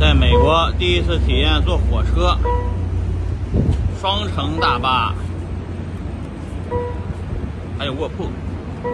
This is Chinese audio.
在美国第一次体验坐火车。双层大巴。还有卧铺。